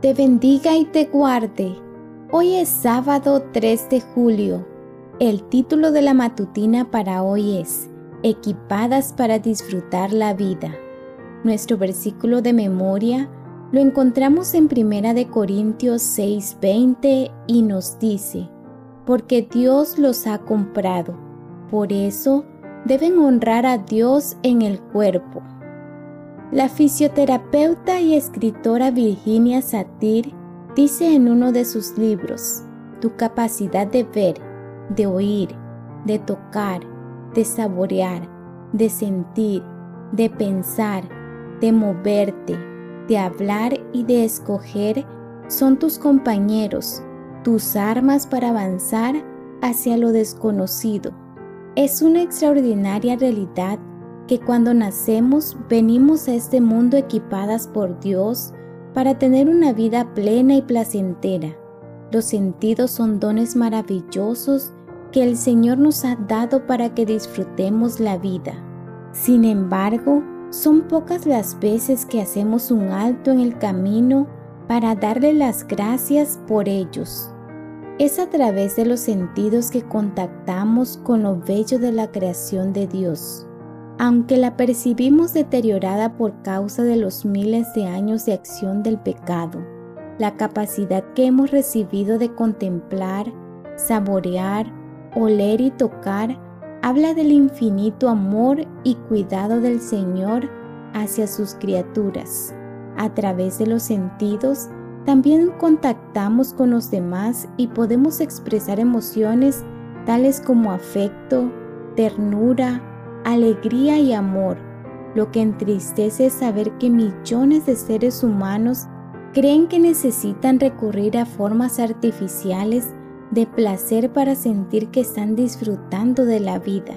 te bendiga y te guarde. Hoy es sábado 3 de julio. El título de la matutina para hoy es Equipadas para disfrutar la vida. Nuestro versículo de memoria lo encontramos en 1 de Corintios 6:20 y nos dice, porque Dios los ha comprado, por eso deben honrar a Dios en el cuerpo. La fisioterapeuta y escritora Virginia Satir dice en uno de sus libros, tu capacidad de ver, de oír, de tocar, de saborear, de sentir, de pensar, de moverte, de hablar y de escoger son tus compañeros, tus armas para avanzar hacia lo desconocido. Es una extraordinaria realidad que cuando nacemos venimos a este mundo equipadas por Dios para tener una vida plena y placentera. Los sentidos son dones maravillosos que el Señor nos ha dado para que disfrutemos la vida. Sin embargo, son pocas las veces que hacemos un alto en el camino para darle las gracias por ellos. Es a través de los sentidos que contactamos con lo bello de la creación de Dios. Aunque la percibimos deteriorada por causa de los miles de años de acción del pecado, la capacidad que hemos recibido de contemplar, saborear, oler y tocar habla del infinito amor y cuidado del Señor hacia sus criaturas. A través de los sentidos, también contactamos con los demás y podemos expresar emociones tales como afecto, ternura, alegría y amor. Lo que entristece es saber que millones de seres humanos creen que necesitan recurrir a formas artificiales de placer para sentir que están disfrutando de la vida.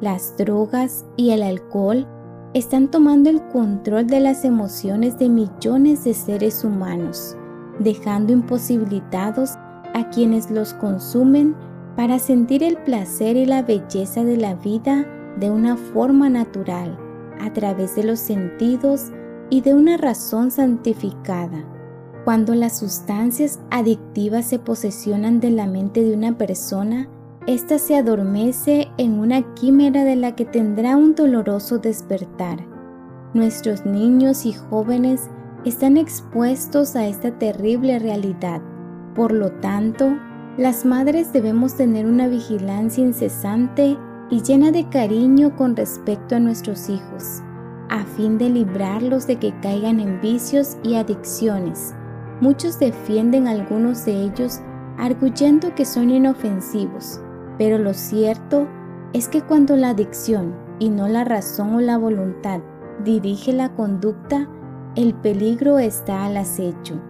Las drogas y el alcohol están tomando el control de las emociones de millones de seres humanos, dejando imposibilitados a quienes los consumen para sentir el placer y la belleza de la vida de una forma natural, a través de los sentidos y de una razón santificada. Cuando las sustancias adictivas se posesionan de la mente de una persona, ésta se adormece en una quimera de la que tendrá un doloroso despertar. Nuestros niños y jóvenes están expuestos a esta terrible realidad. Por lo tanto, las madres debemos tener una vigilancia incesante y llena de cariño con respecto a nuestros hijos, a fin de librarlos de que caigan en vicios y adicciones. Muchos defienden algunos de ellos arguyendo que son inofensivos, pero lo cierto es que cuando la adicción y no la razón o la voluntad dirige la conducta, el peligro está al acecho.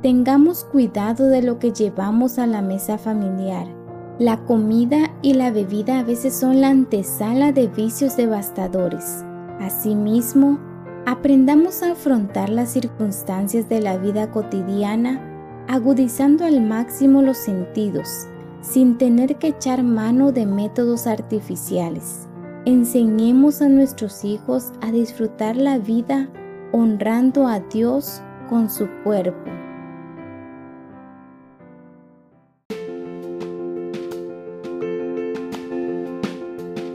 Tengamos cuidado de lo que llevamos a la mesa familiar la comida y la bebida a veces son la antesala de vicios devastadores. Asimismo, aprendamos a afrontar las circunstancias de la vida cotidiana agudizando al máximo los sentidos, sin tener que echar mano de métodos artificiales. Enseñemos a nuestros hijos a disfrutar la vida honrando a Dios con su cuerpo.